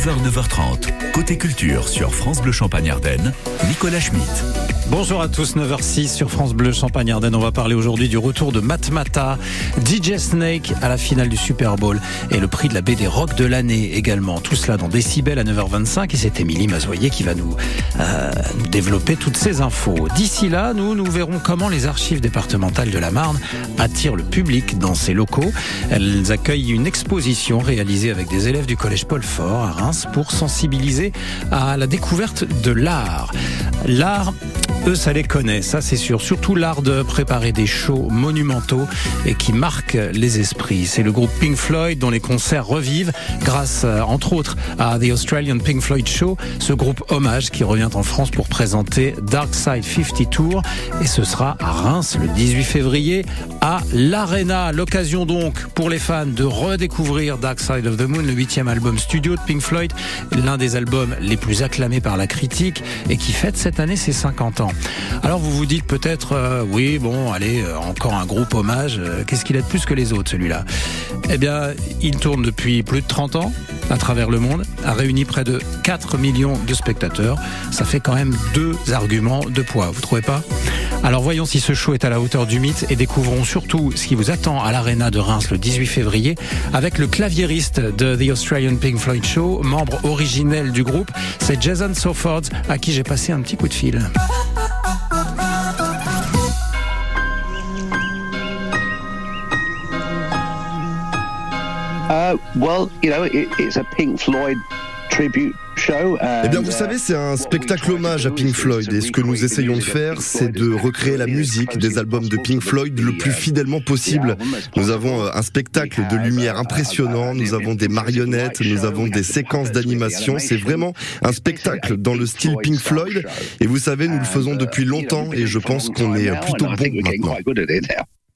9h, 9h30. Côté culture sur France Bleu Champagne Ardenne, Nicolas Schmitt. Bonjour à tous, 9h06 sur France Bleu Champagne Ardenne. On va parler aujourd'hui du retour de Matmata, DJ Snake à la finale du Super Bowl et le prix de la BD Rock de l'année également. Tout cela dans Décibel à 9h25 et c'est Émilie Mazoyer qui va nous, euh, nous développer toutes ces infos. D'ici là, nous, nous verrons comment les archives départementales de la Marne attirent le public dans ces locaux. Elles accueillent une exposition réalisée avec des élèves du collège Paul Fort à Reims pour sensibiliser à la découverte de l'art. L'art eux, ça les connaît, ça c'est sûr. Surtout l'art de préparer des shows monumentaux et qui marquent les esprits. C'est le groupe Pink Floyd dont les concerts revivent grâce, euh, entre autres, à The Australian Pink Floyd Show, ce groupe hommage qui revient en France pour présenter Dark Side 50 Tour. Et ce sera à Reims le 18 février à l'Arena. L'occasion donc pour les fans de redécouvrir Dark Side of the Moon, le huitième album studio de Pink Floyd, l'un des albums les plus acclamés par la critique et qui fête cette année ses 50 ans. Alors vous vous dites peut-être, euh, oui, bon, allez, euh, encore un groupe hommage, euh, qu'est-ce qu'il a de plus que les autres celui-là? Eh bien, il tourne depuis plus de 30 ans à travers le monde, a réuni près de 4 millions de spectateurs. Ça fait quand même deux arguments de poids, vous trouvez pas? Alors voyons si ce show est à la hauteur du mythe et découvrons surtout ce qui vous attend à l'Arena de Reims le 18 février avec le claviériste de The Australian Pink Floyd Show, membre originel du groupe, c'est Jason Soford à qui j'ai passé un petit coup de fil. Uh, well, you know, it, it's a Pink Floyd tribute show. Eh bien, vous savez, c'est un spectacle hommage à Pink Floyd. Et ce que nous essayons de faire, c'est de recréer la musique des albums de Pink Floyd le plus fidèlement possible. Nous avons un spectacle de lumière impressionnant, nous avons des marionnettes, nous avons des séquences d'animation. C'est vraiment un spectacle dans le style Pink Floyd. Et vous savez, nous le faisons depuis longtemps et je pense qu'on est plutôt bon maintenant.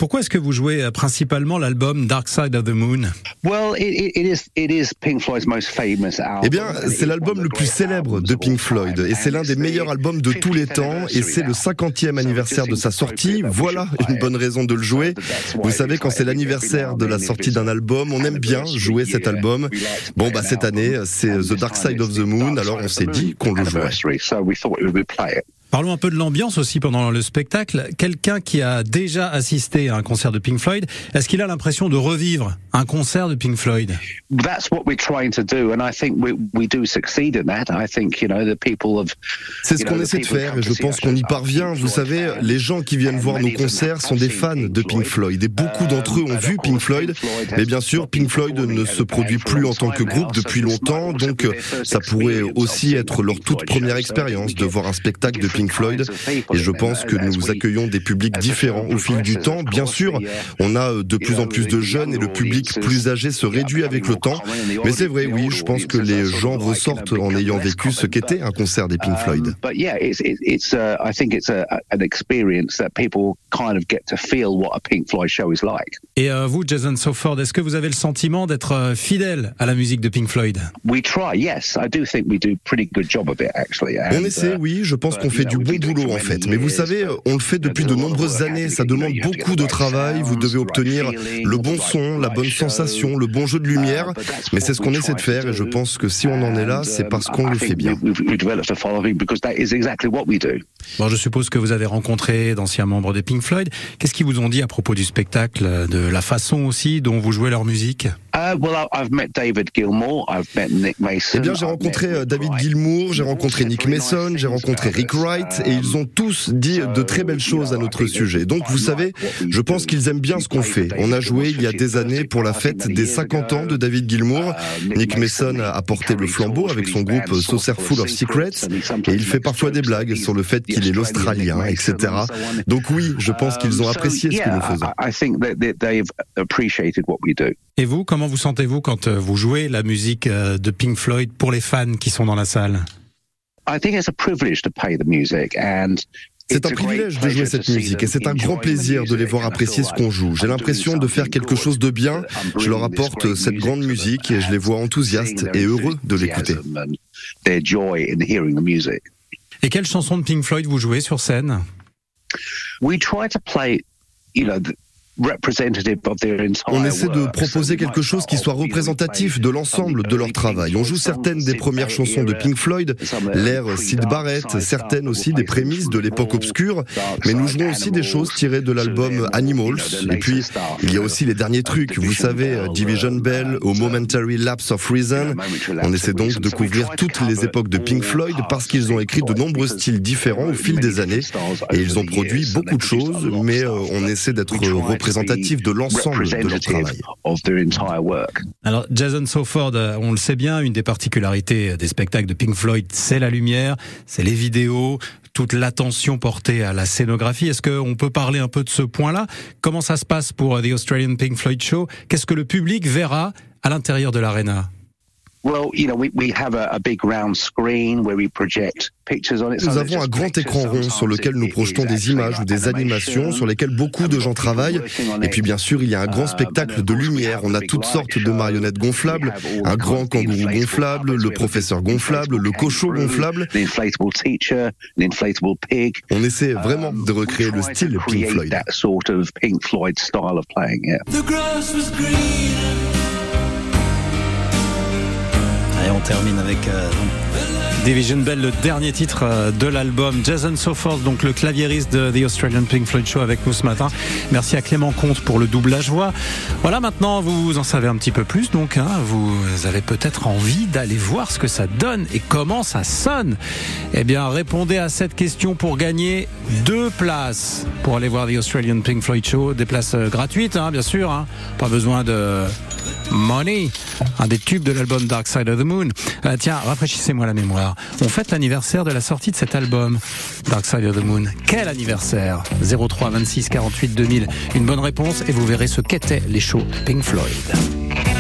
Pourquoi est-ce que vous jouez euh, principalement l'album Dark Side of the Moon? Eh bien, c'est l'album le plus célèbre de Pink Floyd et c'est l'un des meilleurs albums de tous les temps et c'est le 50e anniversaire de sa sortie. Voilà une bonne raison de le jouer. Vous savez, quand c'est l'anniversaire de la sortie d'un album, on aime bien jouer cet album. Bon, bah cette année, c'est The Dark Side of the Moon, alors on s'est dit qu'on le jouerait. Parlons un peu de l'ambiance aussi pendant le spectacle. Quelqu'un qui a déjà assisté à un concert de Pink Floyd, est-ce qu'il a l'impression de revivre un concert de Pink Floyd? C'est ce qu'on essaie de faire et je pense qu'on y parvient. Vous savez, les gens qui viennent voir nos concerts sont des fans de Pink Floyd et beaucoup d'entre eux ont vu Pink Floyd. Mais bien sûr, Pink Floyd ne se produit plus en tant que groupe depuis longtemps, donc ça pourrait aussi être leur toute première expérience de voir un spectacle de Pink Floyd. Et je pense que nous accueillons des publics différents au fil du temps. Bien sûr, on a de plus en plus de jeunes et le public plus âgé se réduit avec le temps. Mais c'est vrai, oui, je pense que les gens ressortent en ayant vécu ce qu'était un concert des Pink Floyd. Et vous, Jason Soford, est-ce que vous avez le sentiment d'être fidèle à la musique de Pink Floyd? On essaie, oui, je pense qu'on fait du bon boulot en fait. Mais vous savez, on le fait depuis de nombreuses années. Ça demande beaucoup de travail. Vous devez obtenir le bon son, la bonne sensation, le bon jeu de lumière. Mais c'est ce qu'on essaie de faire et je pense que si on en est là, c'est parce qu'on le fait bien. Bon, je suppose que vous avez rencontré d'anciens membres des Pink Floyd. Qu'est-ce qu'ils vous ont dit à propos du spectacle, de la façon aussi dont vous jouez leur musique? Eh bien, j'ai rencontré David Gilmour, j'ai rencontré Nick Mason, j'ai rencontré Rick Wright, et ils ont tous dit de très belles choses à notre sujet. Donc, vous savez, je pense qu'ils aiment bien ce qu'on fait. On a joué il y a des années pour la fête des 50 ans de David Gilmour. Nick Mason a porté le flambeau avec son groupe Saucer Full of Secrets, et il fait parfois des blagues sur le fait qu'il est l'Australien, etc. Donc oui, je pense qu'ils ont apprécié ce que nous faisons. Et vous, comment vous sentez-vous quand euh, vous jouez la musique euh, de Pink Floyd pour les fans qui sont dans la salle? C'est un privilège de jouer cette musique et c'est un grand plaisir de les voir apprécier ce qu'on joue. J'ai l'impression de faire quelque chose de bien. Je leur apporte cette grande musique et je les vois enthousiastes et heureux de l'écouter. Et quelle chanson de Pink Floyd vous jouez sur scène? On essaie de proposer quelque chose qui soit représentatif de l'ensemble de leur travail. On joue certaines des premières chansons de Pink Floyd, l'ère Sid Barrett, certaines aussi des prémices de l'époque obscure, mais nous jouons aussi des choses tirées de l'album Animals. Et puis, il y a aussi les derniers trucs, vous savez, Division Bell au Momentary Lapse of Reason. On essaie donc de couvrir toutes les époques de Pink Floyd parce qu'ils ont écrit de nombreux styles différents au fil des années. et ils ont produit beaucoup de choses, mais euh, on essaie d'être représentatif de l'ensemble de leur travail. Alors Jason Soford, euh, on le sait bien, une des particularités des spectacles de Pink Floyd, c'est la lumière, c'est les vidéos, toute l'attention portée à la scénographie. Est-ce qu'on peut parler un peu de ce point-là? Comment ça se passe pour The Australian Pink Floyd Show? Qu'est-ce que le public verra à l'intérieur de l'arena nous avons un grand écran rond sur lequel nous projetons des images ou des animations sur lesquelles beaucoup de gens travaillent. Et puis bien sûr, il y a un grand uh, spectacle de lumière. On a toutes sortes de marionnettes gonflables, un grand kangourou gonflable, le professeur gonflable, le cochon gonflable. On essaie vraiment de recréer le style Pink Floyd. Et on termine avec euh, Division Bell, le dernier titre euh, de l'album. Jason Sofort, donc le claviériste de The Australian Pink Floyd Show avec nous ce matin. Merci à Clément Comte pour le doublage voix. Voilà, maintenant vous en savez un petit peu plus, donc hein, vous avez peut-être envie d'aller voir ce que ça donne et comment ça sonne. Eh bien, répondez à cette question pour gagner deux places pour aller voir The Australian Pink Floyd Show. Des places euh, gratuites, hein, bien sûr. Hein. Pas besoin de Money, un des tubes de l'album Dark Side of the Moon. Euh, tiens, rafraîchissez-moi la mémoire. On fête l'anniversaire de la sortie de cet album, Dark Side of the Moon. Quel anniversaire? 03 26 48 2000. Une bonne réponse et vous verrez ce qu'étaient les shows Pink Floyd.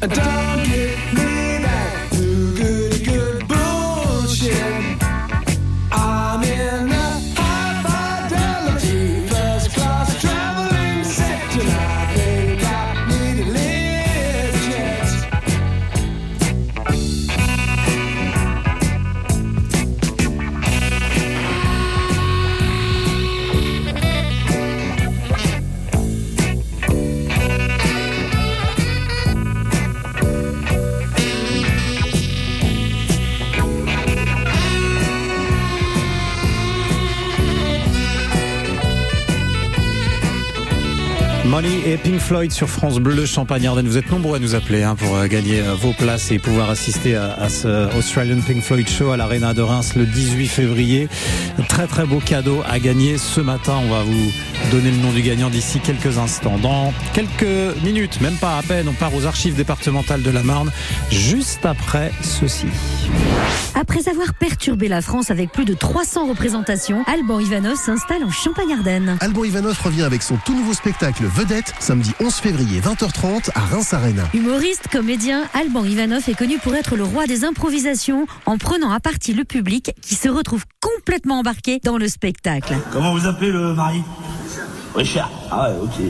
Een et Pink Floyd sur France Bleu Champagne Ardenne. Vous êtes nombreux à nous appeler hein, pour euh, gagner euh, vos places et pouvoir assister à, ce Australian Pink Floyd Show à l'Arena de Reims le 18 février. Très très beau cadeau à gagner ce matin. On va vous donner le nom du gagnant d'ici quelques instants. Dans quelques minutes, même pas à peine, on part aux archives départementales de la Marne juste après ceci. Après avoir perturbé la France avec plus de 300 représentations, Alban Ivanov s'installe en Champagne-Ardenne. Alban Ivanov revient avec son tout nouveau spectacle Vedette, samedi 11 février 20h30 à Reims Arena. Humoriste, comédien, Alban Ivanov est connu pour être le roi des improvisations en prenant à partie le public qui se retrouve complètement embarqué dans le spectacle. Comment vous appelez le mari? Richard. Ah ouais, ok.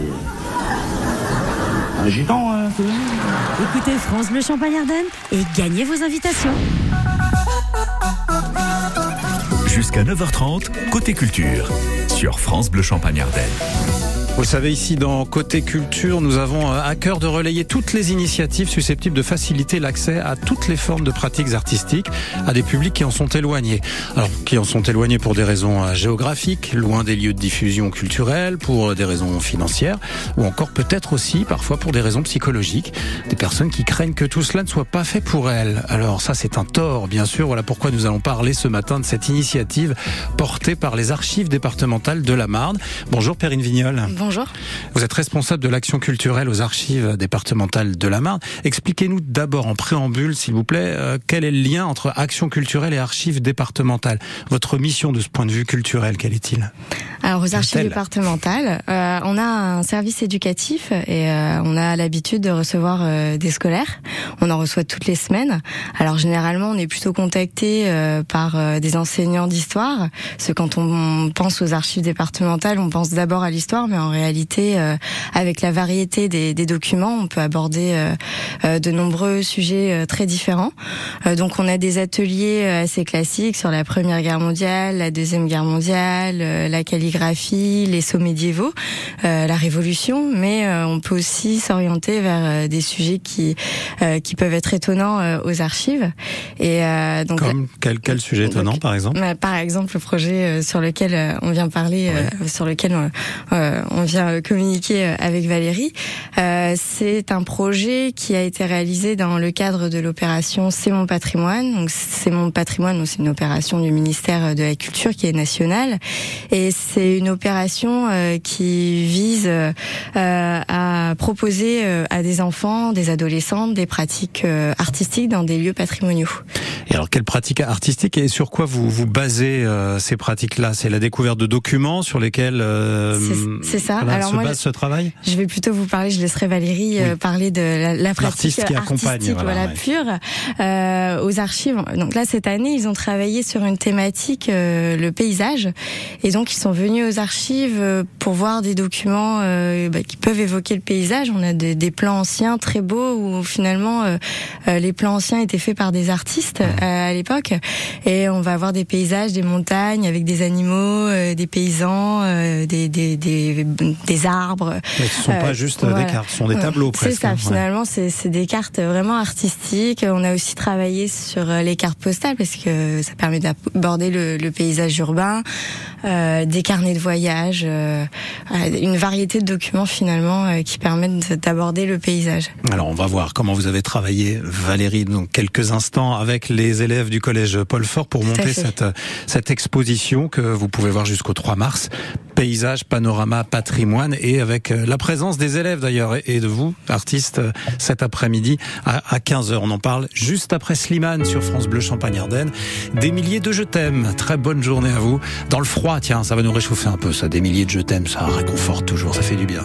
Un gitan, hein, Écoutez France Bleu Champagne-Ardenne et gagnez vos invitations. Jusqu'à 9h30, côté culture, sur France Bleu Champagne-Ardenne. Vous savez, ici dans Côté Culture, nous avons euh, à cœur de relayer toutes les initiatives susceptibles de faciliter l'accès à toutes les formes de pratiques artistiques à des publics qui en sont éloignés. Alors, qui en sont éloignés pour des raisons euh, géographiques, loin des lieux de diffusion culturelle, pour des raisons financières, ou encore peut-être aussi parfois pour des raisons psychologiques. Des personnes qui craignent que tout cela ne soit pas fait pour elles. Alors ça, c'est un tort, bien sûr. Voilà pourquoi nous allons parler ce matin de cette initiative portée par les archives départementales de la Marne. Bonjour Perrine Vignol. Vous êtes responsable de l'action culturelle aux archives départementales de la Marne. Expliquez-nous d'abord en préambule, s'il vous plaît, euh, quel est le lien entre action culturelle et archives départementales? Votre mission de ce point de vue culturel, quel est-il? Alors aux archives départementales, euh, on a un service éducatif et euh, on a l'habitude de recevoir euh, des scolaires. On en reçoit toutes les semaines. Alors généralement, on est plutôt contacté par des enseignants d'histoire. Parce que quand on pense aux archives départementales, on pense d'abord à l'histoire, mais en réalité, euh, avec la variété des, des, documents, on peut aborder euh, euh, de nombreux sujets très différents. donc on a des ateliers assez classiques sur la Première Guerre mondiale, la Deuxième Guerre mondiale, la calligraphie, les sauts médiévaux, la Révolution, mais on peut aussi s'orienter vers des sujets qui qui peuvent être étonnants aux archives. Et donc comme quel, quel sujet étonnant par exemple? Par exemple le projet sur lequel on vient parler, sur lequel on vient communiquer euh, avec Valérie. Euh, c'est un projet qui a été réalisé dans le cadre de l'opération C'est mon patrimoine. Donc c'est mon patrimoine, c'est une opération du ministère de la Culture qui est nationale et c'est une opération euh, qui vise à proposer à des enfants, des adolescents des pratiques artistiques dans des lieux patrimoniaux. Et alors quelles pratiques artistiques et sur quoi vous vous basez ces pratiques-là? C'est la découverte de documents sur lesquels c'est ça. Alors se moi, base ce travail? Je vais plutôt vous parler, je laisserai Valérie euh, parler de la, la pratique qui artistique, voilà, pure, euh, aux archives. Donc là, cette année, ils ont travaillé sur une thématique, euh, le paysage, et donc ils sont venus aux archives euh, pour voir des documents bah, qui peuvent évoquer le paysage. On a des, des plans anciens très beaux où finalement les plans anciens étaient faits par des artistes à l'époque, et on va avoir des paysages, des montagnes avec des animaux, des paysans, des, des, des, des arbres. ce ne sont pas juste des cartes, ce sont des tableaux presque. C'est ça, hein, finalement, c'est des cartes vraiment artistiques. On a aussi travaillé sur euh, les cartes postales parce que ça permet d'aborder le, le, paysage urbain, euh, des carnets de voyage, euh, une variété de documents finalement euh, qui permettent d'aborder le paysage. Alors on va voir comment vous avez travaillé, Valérie, dans quelques instants avec les élèves du collège Paul Fort pour monter cette, cette exposition que vous pouvez voir jusqu'au 3 mars. Paysage, panorama, patrimoine et avec euh, la présence des élèves d'ailleurs et de vous, artistes, euh, cet après-midi à 15h. On en parle juste après Slimane sur France Bleu Champagne-Ardenne. Des milliers de je t'aime. Très bonne journée à vous. Dans le froid, tiens, ça va nous réchauffer un peu ça. Des milliers de je t'aime, ça réconforte toujours, ça fait du bien.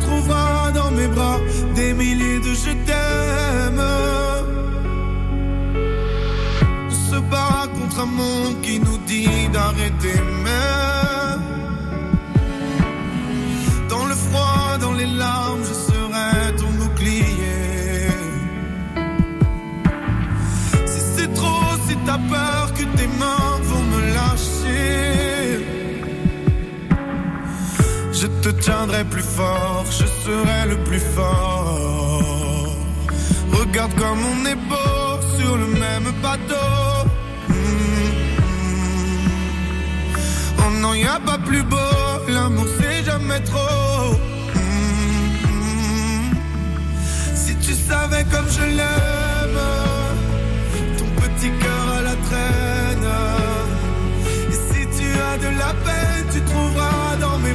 trouveras dans mes bras des milliers de je t'aime. On se bat contre un monde qui nous dit d'arrêter même. Dans le froid, dans les larmes, je serai ton bouclier. Si c'est trop, si t'as peur que tes mains vont me lâcher. Te tiendrai plus fort, je serai le plus fort. Regarde comme on est beau sur le même bateau. Oh non, y a pas plus beau, l'amour c'est jamais trop. Si tu savais comme je l'aime, ton petit cœur à la traîne. Et si tu as de la peine, tu trouveras dans mes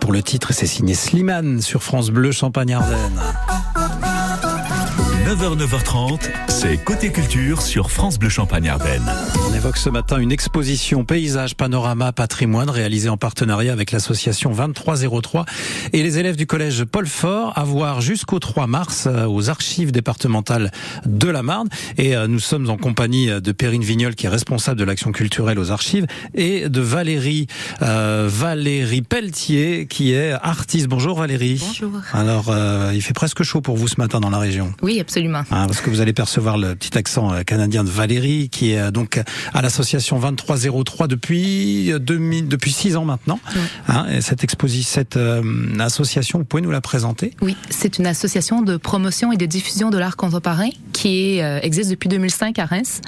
Pour le titre, c'est signé Slimane sur France Bleu Champagne-Ardenne. 9h, 9h30, c'est Côté Culture sur France Bleu Champagne-Ardenne. On évoque ce matin une exposition paysage, panorama, patrimoine réalisée en partenariat avec l'association 2303 et les élèves du collège Paul Fort à voir jusqu'au 3 mars euh, aux archives départementales de la Marne. Et euh, nous sommes en compagnie de Perrine Vignol qui est responsable de l'action culturelle aux archives et de Valérie euh, Valérie Pelletier qui est artiste. Bonjour Valérie. Bonjour. Alors euh, il fait presque chaud pour vous ce matin dans la région. Oui, absolument. Hein, parce que vous allez percevoir le petit accent euh, canadien de Valérie, qui est euh, donc à l'association 2303 depuis 2000, depuis six ans maintenant. Hein, et cette exposition, cette euh, association, vous pouvez nous la présenter? Oui, c'est une association de promotion et de diffusion de l'art contemporain qui est, euh, existe depuis 2005 à Reims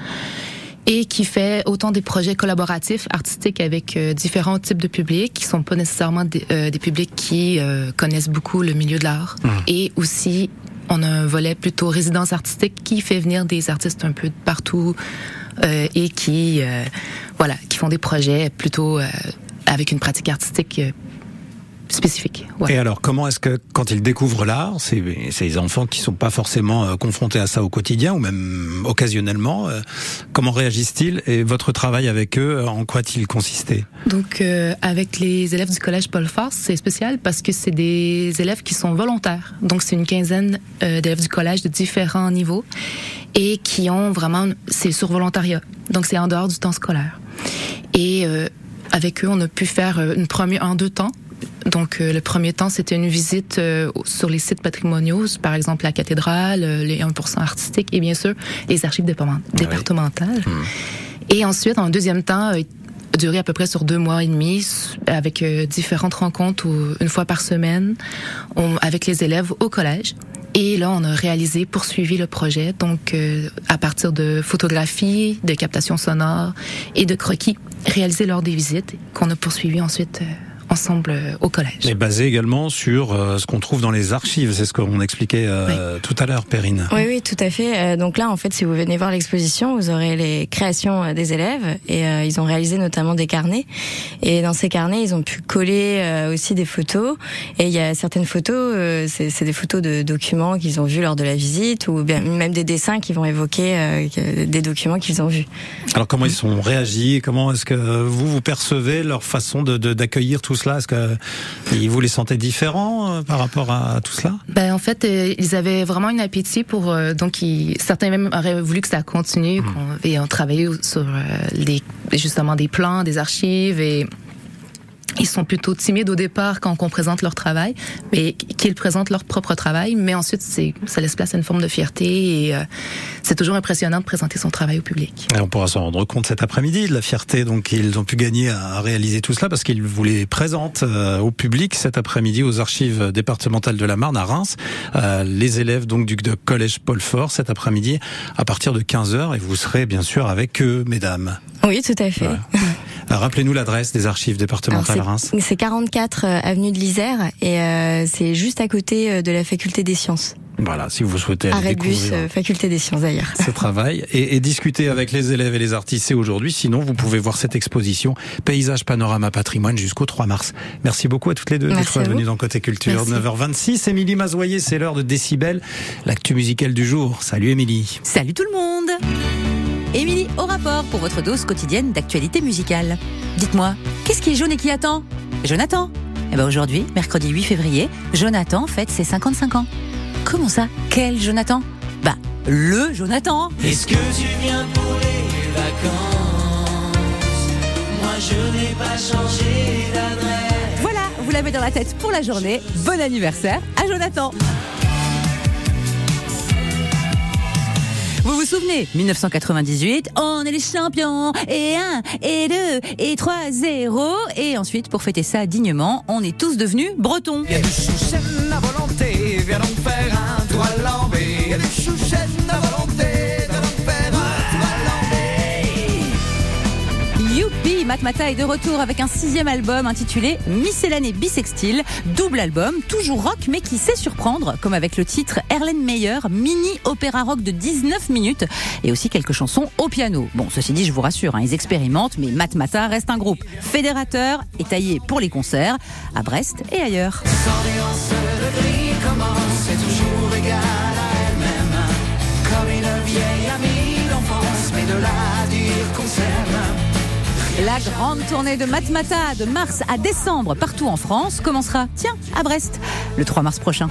et qui fait autant des projets collaboratifs artistiques avec euh, différents types de publics qui sont pas nécessairement des, euh, des publics qui euh, connaissent beaucoup le milieu de l'art et aussi on a un volet plutôt résidence artistique qui fait venir des artistes un peu de partout euh, et qui euh, voilà qui font des projets plutôt euh, avec une pratique artistique spécifique. Ouais. Et alors, comment est-ce que, quand ils découvrent l'art, c'est ces enfants qui sont pas forcément euh, confrontés à ça au quotidien ou même occasionnellement, euh, comment réagissent-ils Et votre travail avec eux, euh, en quoi a-t-il consisté? Donc, euh, avec les élèves du collège Paul Fort, c'est spécial parce que c'est des élèves qui sont volontaires. Donc, c'est une quinzaine euh, d'élèves du collège de différents niveaux et qui ont vraiment, c'est sur volontariat. Donc, c'est en dehors du temps scolaire. Et euh, avec eux, on a pu faire une première en deux temps. Donc, euh, le premier temps, c'était une visite euh, sur les sites patrimoniaux, par exemple la cathédrale, euh, les 1% artistiques et bien sûr les archives département- départementales. Et ensuite, en deuxième temps, duré à peu près sur deux mois et demi, avec différentes rencontres une fois par semaine, avec les élèves au collège. Et là, on a réalisé, poursuivi le projet, donc euh, à partir de photographies, de captations sonores et de croquis réalisés lors des visites, qu'on a poursuivi ensuite euh, ensemble euh, au collège. Et basé également sur euh, ce qu'on trouve dans les archives, c'est ce qu'on expliquait euh, tout à l'heure, Perrine. Oui, oui, tout à fait. Donc là, en fait, si vous venez voir l'exposition, vous aurez les créations des élèves et euh, ils ont réalisé notamment des carnets. Et dans ces carnets, ils ont pu coller euh, aussi des photos. Et il y a certaines photos, euh, c'est c'est des photos de documents qu'ils ont vus lors de la visite ou bien même des dessins qui vont évoquer euh, que- des documents qu'ils ont vus. Alors comment ils sont réagis? Comment est-ce que vous vous percevez leur façon de de- d'accueillir tout cela Est-ce que vous les sentez différents euh, par rapport à tout cela? Ben en fait, euh, ils avaient vraiment un appétit pour euh, donc ils, certains même auraient voulu que ça continue, qu'on et on travaillait sur les justement des plans, des archives et ils sont plutôt timides au départ quand on présente leur travail, mais qu'ils présentent leur propre travail, mais ensuite c'est ça laisse place à une forme de fierté et euh, c'est toujours impressionnant de présenter son travail au public. Et on pourra s'en rendre compte cet après-midi de la fierté donc qu'ils ont pu gagner à réaliser tout cela parce qu'ils vous les présentent euh, au public cet après-midi aux archives départementales de la Marne à Reims. Euh, les élèves donc du de collège Paul Fort cet après-midi à partir de 15h et vous serez bien sûr avec eux, mesdames. Oui, tout à fait. Rappelez-nous l'adresse des archives départementales Reims. C'est 44 avenue de l'Isère et c'est juste à côté de la faculté des sciences. Voilà, si vous souhaitez aller découvrir euh, faculté des sciences d'ailleurs. Ce travail et, et, discuter avec les élèves et les artistes, c'est aujourd'hui. Sinon, vous pouvez voir cette exposition Paysage, Panorama, Patrimoine jusqu'au 3 mars. Merci beaucoup à toutes les deux d'être venues dans Côté Culture. 9h26, Émilie Mazoyer, c'est l'heure de Décibel, l'actu musical du jour. Salut Émilie. Salut tout le monde. Émilie, au rapport pour votre dose quotidienne d'actualité musicale. Dites-moi, qu'est-ce qui est jaune et qui attend? Jonathan? Eh ben aujourd'hui, mercredi 8 février, Jonathan fête ses 55 ans. Comment ça? Quel Jonathan? Bah, le Jonathan Est-ce que tu viens pour les vacances? Moi je n'ai pas changé d'adresse. Voilà, vous l'avez dans la tête pour la journée. Bon anniversaire à Jonathan Vous vous souvenez 1998, on est les champions Et 1, et 2, et 3, 0 Et ensuite, pour fêter ça dignement, on est tous devenus bretons. Il y a du à volonté, viens donc faire un du à Matmata est de retour avec un sixième album intitulé Miscellanée Bisextile, double album, toujours rock mais qui sait surprendre, comme avec le titre Erlen Meyer, mini opéra rock de 19 minutes et aussi quelques chansons au piano. Bon, ceci dit, je vous rassure, hein, ils expérimentent, mais Matmata reste un groupe fédérateur et taillé pour les concerts à Brest et ailleurs. La grande tournée de Matmata de mars à décembre partout en France commencera, tiens, à Brest, le 3 mars prochain.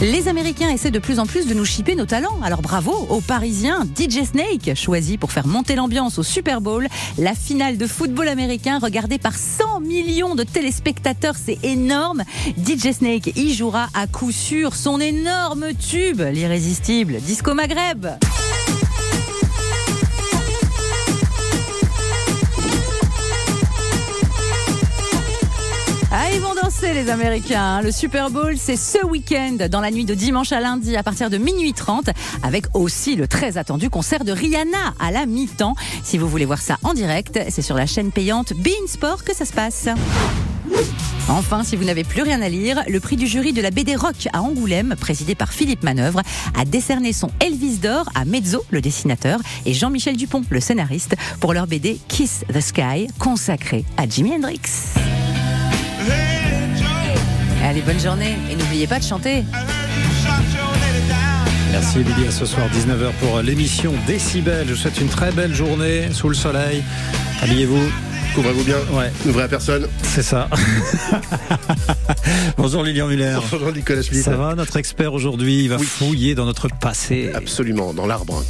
Les Américains essaient de plus en plus de nous shipper nos talents. Alors bravo aux Parisiens DJ Snake, choisi pour faire monter l'ambiance au Super Bowl. La finale de football américain regardée par 100 millions de téléspectateurs, c'est énorme. DJ Snake y jouera à coup sûr son énorme tube, l'irrésistible Disco Maghreb. Ils vont danser les Américains. Le Super Bowl, c'est ce week-end, dans la nuit de dimanche à lundi, à partir de minuit 30, avec aussi le très attendu concert de Rihanna à la mi-temps. Si vous voulez voir ça en direct, c'est sur la chaîne payante Bein Sport que ça se passe. Enfin, si vous n'avez plus rien à lire, le prix du jury de la BD Rock à Angoulême, présidé par Philippe Manœuvre, a décerné son Elvis d'or à Mezzo, le dessinateur, et Jean-Michel Dupont, le scénariste, pour leur BD Kiss the Sky, consacré à Jimi Hendrix. Allez, bonne journée et n'oubliez pas de chanter. Merci Emilie, à ce soir 19h pour l'émission Décibel. Je vous souhaite une très belle journée sous le soleil. Habillez-vous. Couvrez-vous bien. Ouais. N'ouvrez à personne. C'est ça. Bonjour Lilian Muller. Bonjour Nicolas Schmitt. Ça va, notre expert aujourd'hui, il va fouiller dans notre passé. Absolument, dans l'arbre.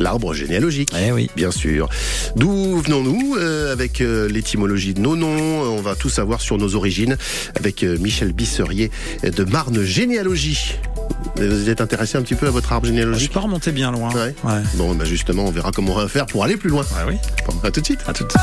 L'arbre généalogique. Eh oui. Bien sûr. D'où venons-nous euh, avec euh, l'étymologie de nos noms? On va tout savoir sur nos origines avec euh, Michel Bisserier de Marne Généalogie. Vous êtes intéressé un petit peu à votre arbre généalogique? Je peux pas remonter bien loin. Ouais. Bon, bah justement, on verra comment on va faire pour aller plus loin. Ah oui. Bon, à tout de suite. À tout de suite.